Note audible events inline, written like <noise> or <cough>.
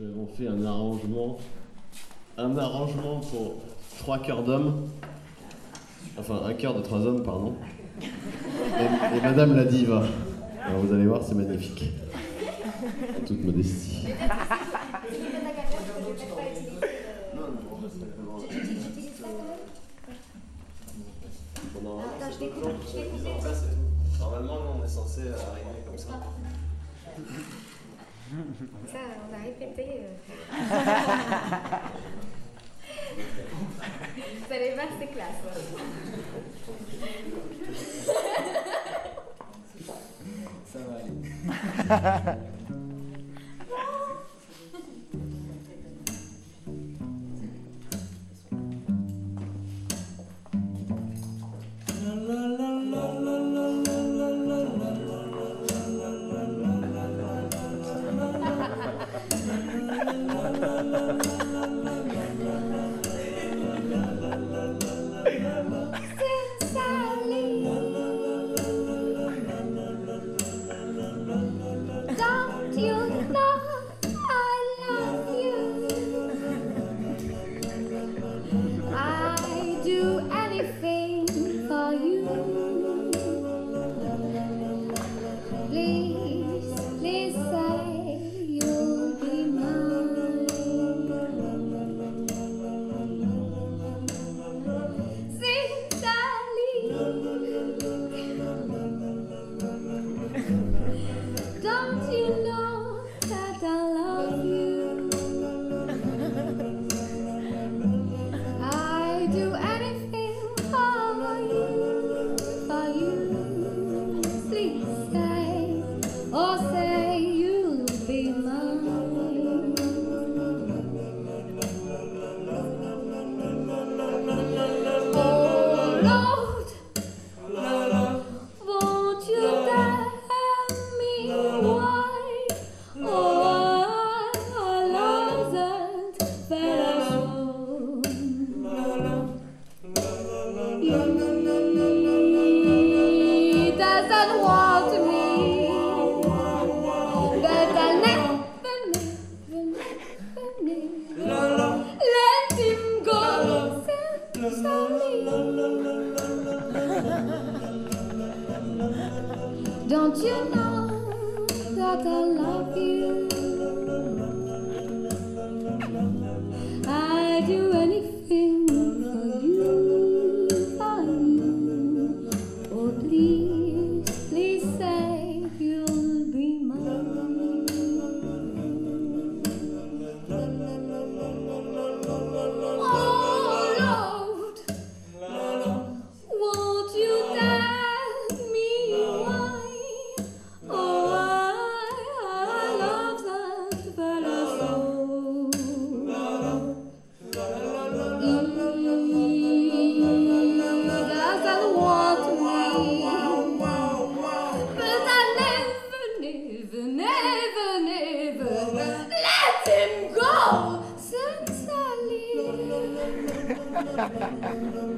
nous avons fait un arrangement, un arrangement pour trois cœurs d'hommes, enfin un cœur de trois hommes, pardon. Et, Madame la diva. Alors vous allez voir, c'est magnifique. En toute modestie. Normalement, on est censé arriver comme ça. Ça, on a répété. euh. <laughs> Vous allez voir, c'est classe. Ça va aller. <laughs> He doesn't want me, but let him go. Don't you know that I love you? どうぞ。